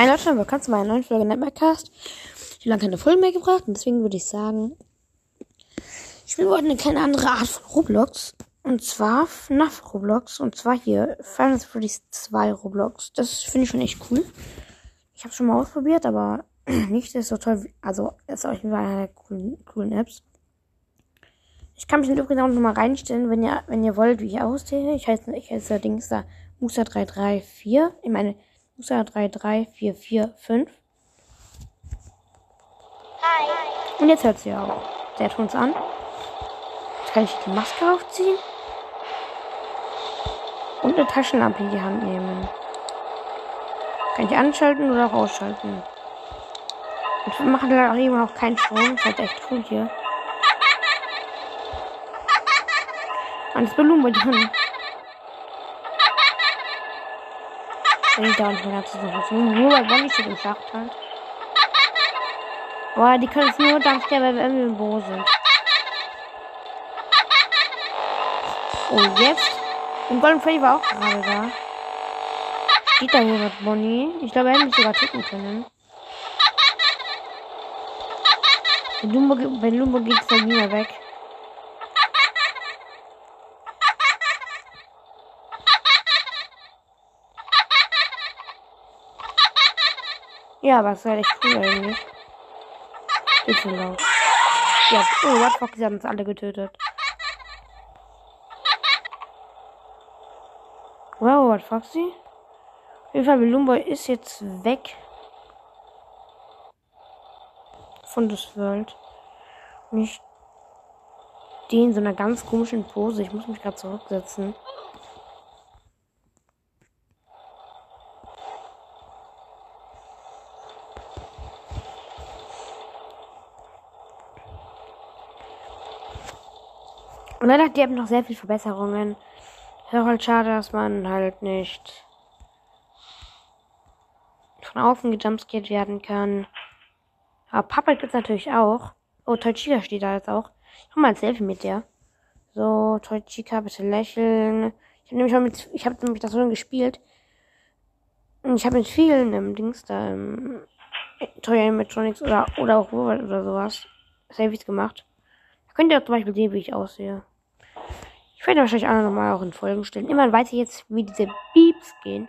Hi Leute, willkommen zu meiner neuen Folge Netmarkcast. Ich habe lange keine Folgen mehr gebracht und deswegen würde ich sagen, ich will heute eine kleine andere Art von Roblox. Und zwar FNAF Roblox. Und zwar hier Final Fantasy 2 Roblox. Das finde ich schon echt cool. Ich habe schon mal ausprobiert, aber nicht ist so toll. Wie, also ist auf jeden eine der coolen, coolen Apps. Ich kann mich übrigens auch noch mal reinstellen, wenn ihr, wenn ihr wollt, wie ich aussehe. Ich heiße, ich heiße Dings da Musa334. Ich meine, Musa 33445. Hi. Und jetzt hört sie auch. Der tut uns an. Jetzt kann ich die Maske aufziehen. Und eine Taschenlampe in die Hand nehmen. Kann ich anschalten oder auch ausschalten. Und wir machen da auch immer noch keinen Strom. Das ist halt echt cool hier. Und das Ballon bei drin. Wenn nicht mehr dazu sagen. Nur weil Bonnie steht im Schacht halt. Boah, die können es nur dank der, weil wir im Büro sind. Oh, jetzt. Und Golden Freddy war auch gerade da. Steht da hier mit Bonnie? Ich glaube, er hätte mich sogar tippen können. Bei Lumbo, bei Lumbo geht es dann nie mehr weg. Ja, aber es ist halt echt cool eigentlich. Geht schon laut. Ja, oh, what fuck, sie haben uns alle getötet. Wow, what fuck sie? Auf jeden Fall, Lumboy ist jetzt weg. Von das World. Ich stehe in so einer ganz komischen Pose. Ich muss mich gerade zurücksetzen. Leider hat die App noch sehr viele Verbesserungen. Ist auch halt schade, dass man halt nicht von außen gejumpscared werden kann. Aber Papa gibt's natürlich auch. Oh, Toichika steht da jetzt auch. Ich mach mal ein Selfie mit der. So, Toichika, bitte lächeln. Ich habe nämlich auch mit, ich habe nämlich das schon gespielt. Und ich habe mit vielen im Dings da, im Toy Animatronics oder, oder auch Robot oder sowas Selfies gemacht. Da könnt ihr zum Beispiel sehen, wie ich aussehe. Ich werde wahrscheinlich auch nochmal auch in Folgen stellen. Immer weiß ich jetzt, wie diese Beeps gehen.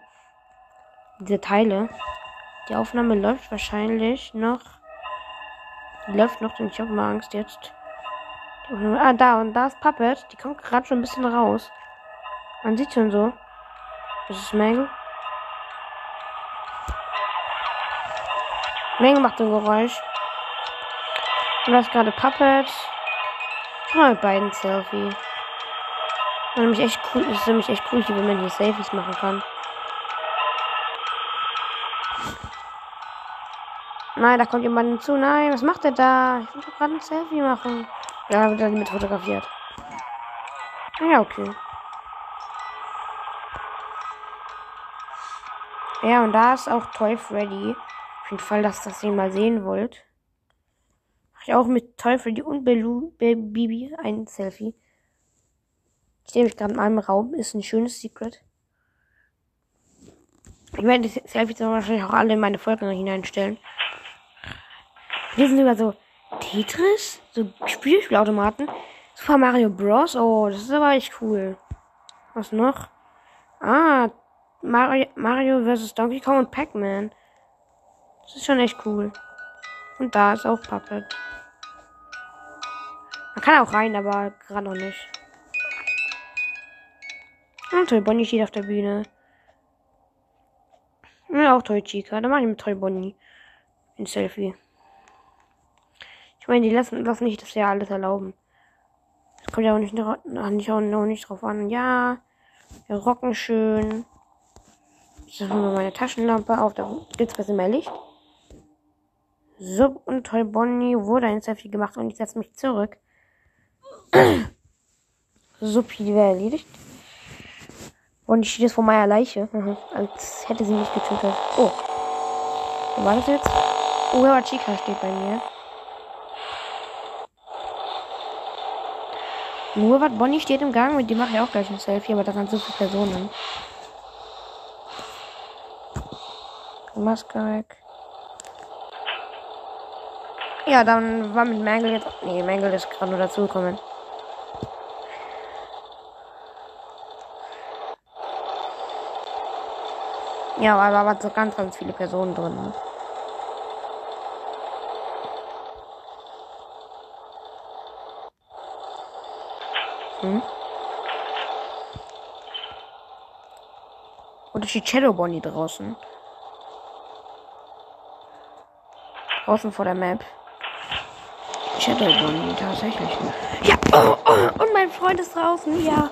Diese Teile. Die Aufnahme läuft wahrscheinlich noch. Die läuft noch, denn ich habe mal Angst jetzt. Ah, da und da ist Puppet. Die kommt gerade schon ein bisschen raus. Man sieht schon so. Das ist Meng. Meng macht ein Geräusch. Und da ist gerade Puppet. Ich mache mit beiden Selfie. Und nämlich echt cool, ist nämlich echt cool, wenn man hier Selfies machen kann. Nein, da kommt jemand hinzu. Nein, was macht er da? Ich will doch gerade ein Selfie machen. Ja, wird dann mit fotografiert. Ja, okay. Ja, und da ist auch Toy Freddy. Auf jeden Fall, dass das ihr mal sehen wollt. Mach ich auch mit Toy Freddy und Belu, Bibi ein Selfie. Ich stehe mich gerade in einem Raum. Ist ein schönes Secret. Ich werde die Selfies wahrscheinlich auch alle in meine Folgen hineinstellen. Hier sind sogar so Tetris, so Spielspielautomaten. Super Mario Bros. Oh, das ist aber echt cool. Was noch? Ah, Mario, Mario vs. Donkey Kong und Pac-Man. Das ist schon echt cool. Und da ist auch Puppet. Man kann auch rein, aber gerade noch nicht. Und Toy Bonnie steht auf der Bühne. Ja, auch Toy Chica. Da mache ich mit Toy Bonnie ein Selfie. Ich meine, die lassen, lassen nicht das ja alles erlauben. Das kommt ja auch nicht, nicht, auch nicht drauf an. Ja, wir rocken schön. Ich mache mal meine Taschenlampe auf. Da gibt es bisschen mehr Licht. So, und Toy Bonnie wurde ein Selfie gemacht und ich setze mich zurück. Suppi, die wäre erledigt. Und ich stehe jetzt vor meiner Leiche. Mhm. Als hätte sie mich getötet. Oh. Wo war das jetzt? Oh, aber Chica steht bei mir. Nur was Bonnie steht im Gang, mit dem mache ich auch gleich ein Selfie, aber da sind so viele Personen. Maske weg. Ja, dann war mit Mangle jetzt. Nee, Mangle ist gerade nur dazugekommen. Ja, aber da waren so ganz, ganz viele Personen drin. Hm? Oder steht Shadow Bonnie draußen? Draußen vor der Map. Shadow Bonnie, tatsächlich. Ja, oh, oh, und mein Freund ist draußen, ja.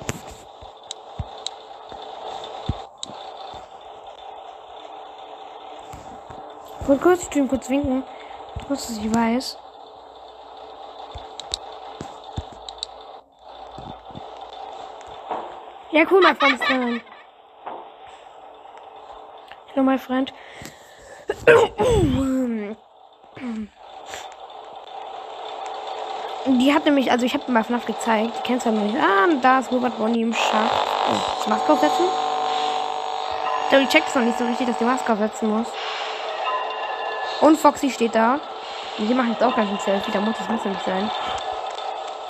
Wollte kurz, ich kurz winken. Kurz, dass ich weiß. Ja, cool, mein Freund ist drin. Hallo, mein Freund. Die hat nämlich, also ich habe mal FNAF gezeigt. Die kennst du ja nicht. Ah, da ist Robert Bonnie im Schach. Oh, Maske aufsetzen? Ich glaube, die checkt es noch nicht so richtig, dass die Maske aufsetzen muss. Und Foxy steht da. Und die machen jetzt auch gleich ein Selfie. Da muss das Messer nicht sein.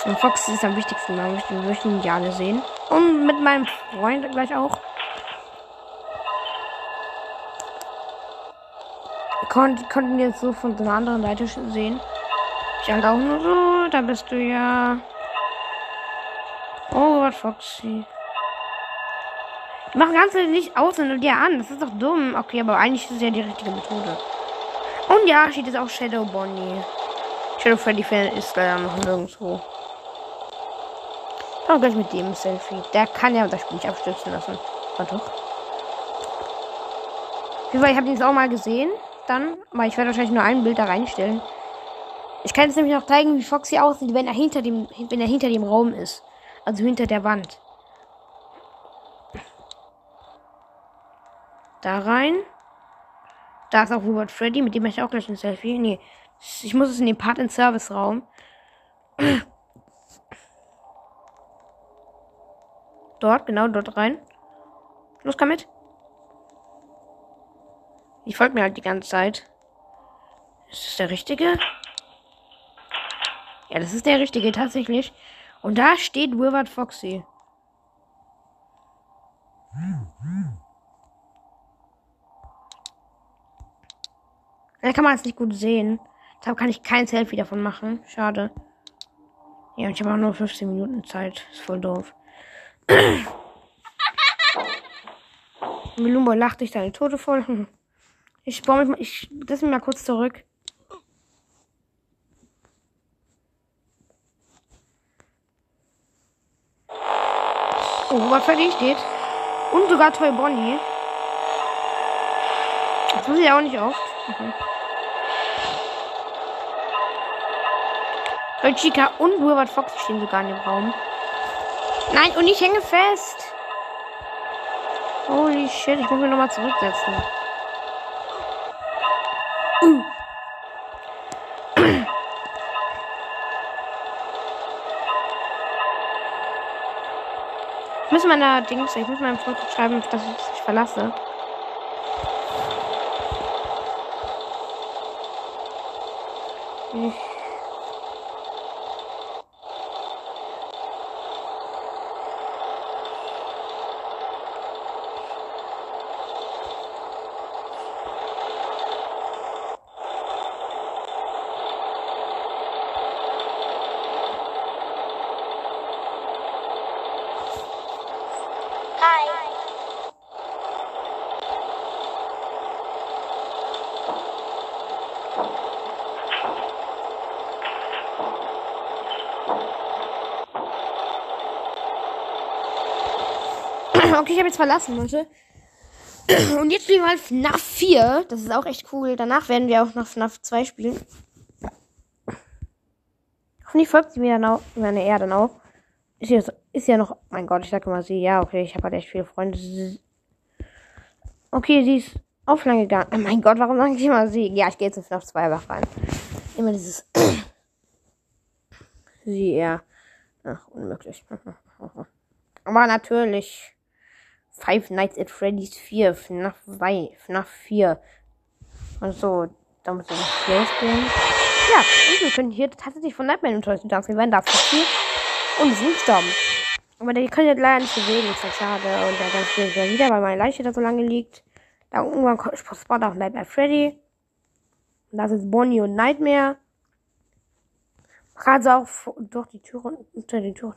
Und Foxy ist am wichtigsten. Da möchten, möchten die alle sehen. Und mit meinem Freund gleich auch. Kon konnten jetzt so von so einer anderen Seite sehen. Ich halt auch nur so. Da bist du ja. Oh Gott, Foxy. Die machen ganz nicht aus und dir an. Das ist doch dumm. Okay, aber eigentlich ist es ja die richtige Methode. Und ja, steht jetzt auch Shadow Bonnie. Shadow Freddy Fan ist leider noch nirgendwo. Aber gleich mit dem Selfie. Der kann ja das Spiel nicht abstürzen lassen. War doch. Ich habe ihn jetzt auch mal gesehen. Dann. Aber ich werde wahrscheinlich nur ein Bild da reinstellen. Ich kann jetzt nämlich noch zeigen, wie Foxy aussieht, wenn er hinter dem, wenn er hinter dem Raum ist. Also hinter der Wand. Da rein. Da ist auch Robert Freddy, mit dem mache ich auch gleich ein Selfie. Nee, ich muss es in den Part in Service Raum. Dort, genau dort rein. Los, komm mit. Ich folge mir halt die ganze Zeit. Ist das der richtige? Ja, das ist der richtige tatsächlich. Und da steht Wilbert Foxy. Da kann man es nicht gut sehen. Deshalb kann ich kein Selfie davon machen. Schade. Ja, und ich habe auch nur 15 Minuten Zeit. Ist voll doof. Melumbo lacht sich deine Tote voll. Ich baue mich mal, ich lass mich mal kurz zurück. Oh, was für die steht. Und sogar Toy Bonnie. Das muss ich auch nicht oft. Okay. Toy Chica und Wilbert Fox stehen sogar in dem Raum. Nein, und ich hänge fest. Holy shit, ich muss mich nochmal zurücksetzen. Uh. Ich muss meiner Dings, ich muss meinem Freund schreiben, dass ich dich verlasse. Ich Okay, ich habe jetzt verlassen, Leute. Und jetzt spielen wir halt FNAF 4. Das ist auch echt cool. Danach werden wir auch noch FNAF 2 spielen. Hoffentlich folgt sie mir dann auch. Meine er dann auch. Ist ja, ist ja noch. Mein Gott, ich sag immer sie. Ja, okay, ich habe halt echt viele Freunde. Okay, sie ist offline gegangen. Oh mein Gott, warum sage ich immer sie? Ja, ich gehe jetzt in FNAF 2 einfach rein. Immer dieses. sie, ja. Ach, unmöglich. Aber natürlich. Five Nights at Freddy's 4, FNAF 2, FNAF 4. Also, da muss ich losgehen. Ja, und wir können hier tatsächlich von Nightmare enttäuscht tanzen. Wir werden da viel und sind gestorben. Aber die können jetzt leider nicht bewegen, ist halt schade. Und der ganz viel wieder, weil meine Leiche da so lange liegt. Da irgendwann spawnt auch Nightmare Freddy. Und das ist Bonnie und Nightmare. Gerade auch durch die Tür unter die Tür.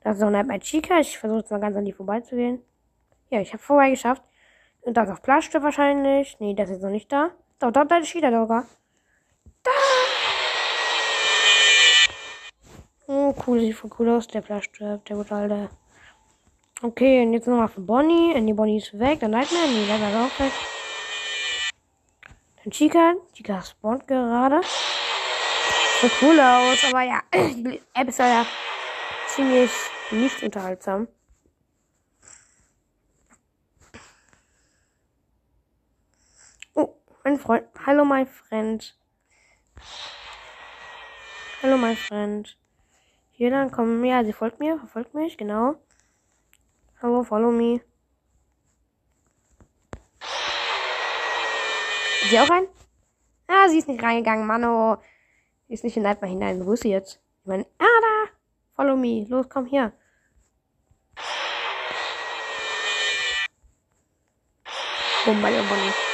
Das ist auch Nightmare Chica. Ich versuche jetzt mal ganz an die vorbeizugehen. Ja, ich habe vorbeigeschafft. Und das auf Plaste wahrscheinlich. Nee, das ist noch nicht da. Doch, dort, da ist wieder sogar. Da! Oh, cool, sieht voll cool aus. Der Plaste, der gute alte. Okay, und jetzt nochmal für Bonnie. Und die Bonnie ist weg. Dann Nightmare. Nee, Nightmare ist auch weg. Dann Chica. Chica spawnt gerade. Sieht cool aus. Aber ja, die App ist ja ziemlich nicht unterhaltsam. Mein Freund. Hallo, mein Freund. Hallo, mein Freund. Hier dann kommen. Ja, sie folgt mir. Verfolgt mich, genau. Hallo, follow me. Ist sie auch rein? Ah, sie ist nicht reingegangen, Mano. Sie ist nicht in Nightmare hinein. Wo ist sie jetzt? Ich meine, ah, da. Follow me. Los, komm hier. Oh, meine Bonnie.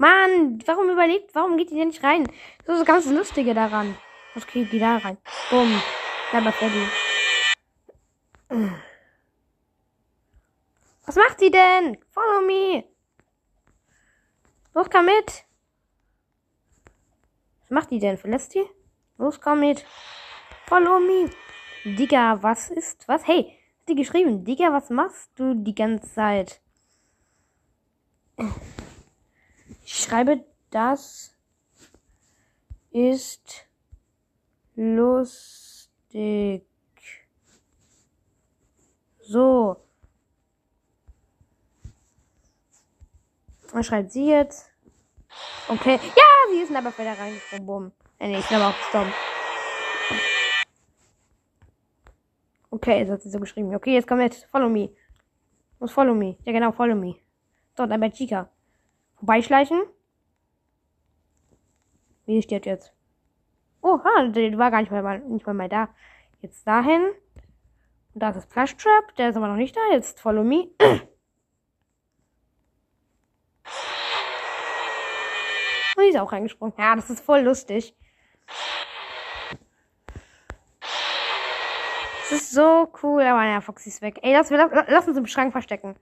Mann, warum überlebt, warum geht die denn nicht rein? Das ist das ganz Lustige daran. Okay, geh da rein. Bumm. Bleib Freddy. Was macht sie denn? Follow me. Los, komm mit. Was macht die denn? Verlässt die? Los, komm mit. Follow me. Digga, was ist? Was? Hey, hat die geschrieben? Digga, was machst du die ganze Zeit? Ich schreibe, das ist lustig. So. Was schreibt sie jetzt? Okay. Ja, sie ist aber wieder reingesprungen. Bumm. Äh, nee, ich bin aber auch gestorben. Okay, jetzt hat sie so geschrieben. Okay, jetzt komm mit. Follow me. Muss follow me. Ja, genau, follow me. Dort, bei Chica. Vorbeischleichen. Wie steht jetzt? Oh, ha, der war gar nicht mal, nicht mal, mal da. Jetzt dahin. Und da ist das Flash Trap. Der ist aber noch nicht da. Jetzt follow me. Und die ist auch reingesprungen. Ja, das ist voll lustig. Das ist so cool. Aber naja, Foxy ist weg. Ey, lass, lass, lass uns im Schrank verstecken.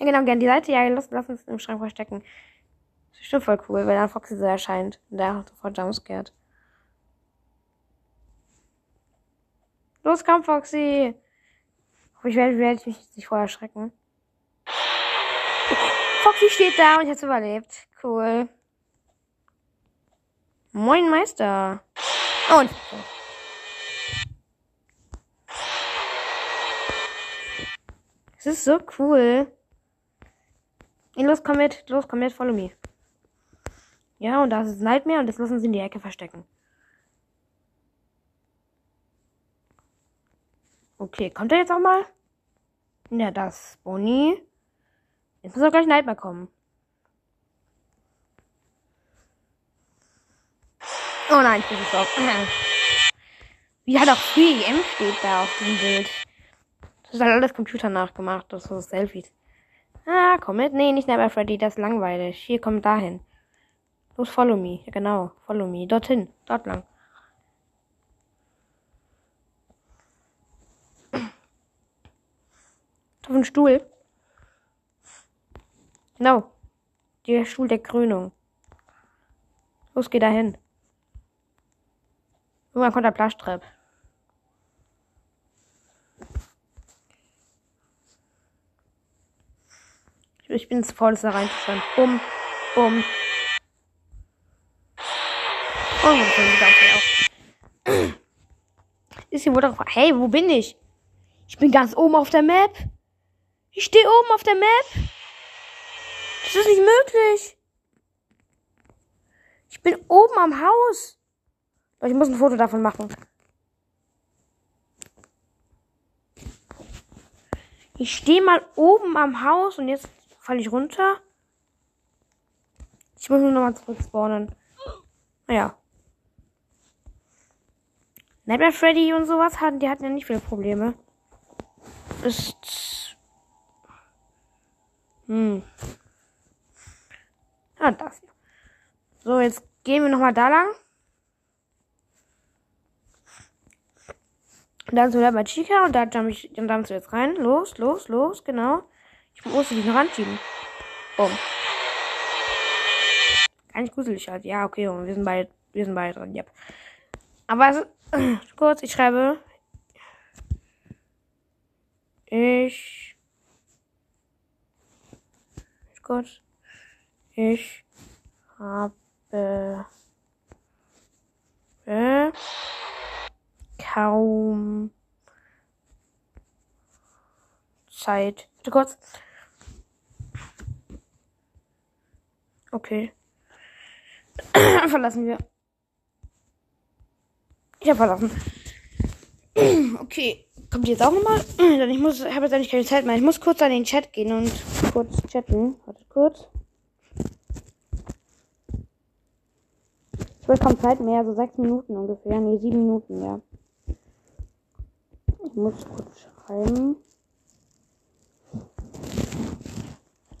Ja, genau, gerne die Seite. Ja, lass, lass uns im Schrank verstecken. Das ist schon voll cool, weil dann Foxy so erscheint. Und der hat sofort jumpscared. Los, komm, Foxy! Ich werde, werde mich jetzt nicht vorher erschrecken. Foxy steht da und ich hab's überlebt. Cool. Moin, Meister. Und. Es ist so cool. Los, komm mit. Los, komm mit. Follow me. Ja, und da ist Nightmare und das lassen sie in die Ecke verstecken. Okay, kommt er jetzt auch mal? Ja, das Bonnie. Jetzt muss auch gleich Nightmare kommen. Oh nein, ich bin gestorben. Wie halt auch Free EM steht da auf dem Bild. Das ist halt alles Computer nachgemacht, das ist Selfies. Ah, komm mit. Nee, nicht Nightmare Freddy, das ist langweilig. Hier, komm dahin. Los, follow me. Ja, genau. Follow me. Dorthin. Dort lang. Auf den Stuhl. Genau. Der Stuhl der Krönung. Los, geh dahin. Irgendwann kommt der Plaschtrepp. Ich bin zu faul, da reinzufahren. Bumm, bumm. Oh, ist auch. Ist hier wohl drauf. Hey, wo bin ich? Ich bin ganz oben auf der Map. Ich stehe oben auf der Map. Das ist nicht möglich. Ich bin oben am Haus. Ich muss ein Foto davon machen. Ich stehe mal oben am Haus und jetzt falle ich runter. Ich muss nur nochmal zurück spawnen. Naja. Nightmare Freddy und sowas hatten, die hatten ja nicht viele Probleme. Ist. Hm. Ah, das hier. So, jetzt gehen wir nochmal da lang. Und dann so bei Chica und da jump ich, dann jumpst du jetzt rein. Los, los, los, genau. Ich muss dich noch anschieben. Gar nicht gruselig halt. Ja, okay, wir sind beide, wir sind beide dran, yep. Aber also, kurz, ich schreibe. Ich. Kurz. Ich habe äh, kaum Zeit. Bitte kurz. Okay. Verlassen wir. Ich habe verlassen. okay. Kommt jetzt auch nochmal? Dann ich muss, habe jetzt eigentlich keine Zeit mehr. Ich muss kurz an den Chat gehen und kurz chatten. Warte kurz. Ich will kaum Zeit mehr, so sechs Minuten ungefähr. Nee, sieben Minuten, ja. Ich muss kurz schreiben.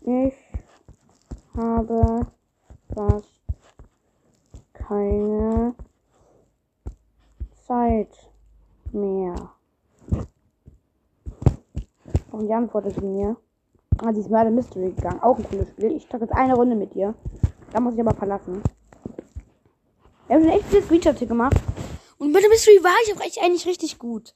Ich habe fast keine Zeit mehr. Und die antwortet sie mir. Ah, sie ist Murder Mystery gegangen. Auch ein cooles Spiel. Ich trage jetzt eine Runde mit dir. Da muss ich aber verlassen. Wir haben schon echt viele Screenshots hier gemacht. Und Murder Mystery war ich auch echt eigentlich richtig gut.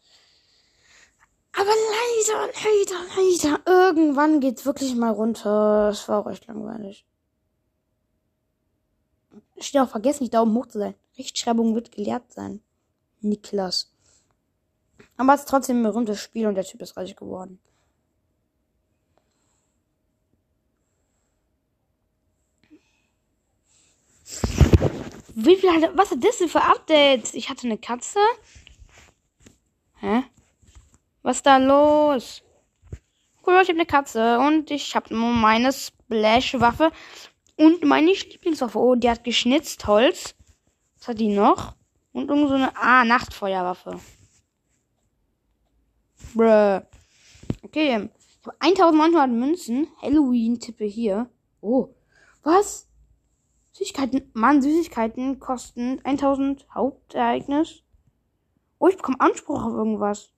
Aber leider, leider, leider, irgendwann geht's wirklich mal runter. Es war auch echt langweilig. Steht auch vergessen, nicht Daumen hoch zu sein. Rechtschreibung wird gelehrt sein. Niklas. Aber es ist trotzdem ein berühmtes Spiel und der Typ ist reich geworden. Wie viel hat, was hat das denn für Updates? Ich hatte eine Katze. Hä? Was ist da los? Cool, ich habe eine Katze und ich habe meine Splash-Waffe und meine Lieblingswaffe. Oh, die hat geschnitzt Holz. Was hat die noch? Und irgend so eine Ah, Nachtfeuerwaffe. Bruh. Okay. Ich habe 1900 Münzen. Halloween-Tippe hier. Oh. Was? Süßigkeiten. Mann, Süßigkeiten kosten 1000 Hauptereignis. Oh, ich bekomme Anspruch auf irgendwas.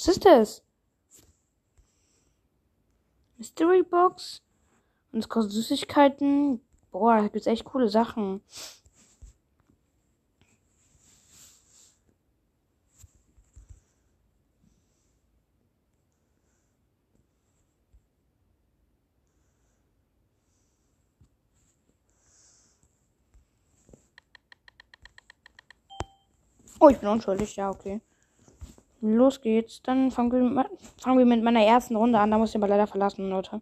Was ist das? Mystery Box. Und es kostet Süßigkeiten. Boah, da gibt's echt coole Sachen. Oh, ich bin unschuldig. Ja, okay. Los geht's. Dann fangen wir, mit, fangen wir mit meiner ersten Runde an. Da muss ich aber leider verlassen, Leute.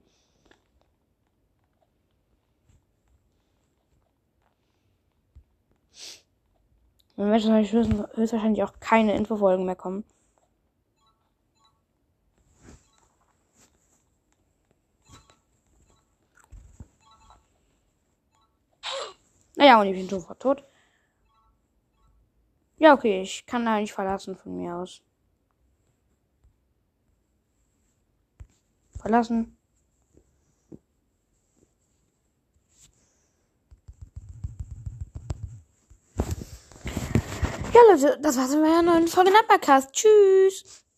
Dann wird höchstwahrscheinlich auch keine Infofolgen mehr kommen. Naja, und ich bin sofort tot. Ja, okay, ich kann da nicht verlassen von mir aus. Verlassen. Ja, Leute, das war's mit meiner neuen Folge Nappercast. Tschüss.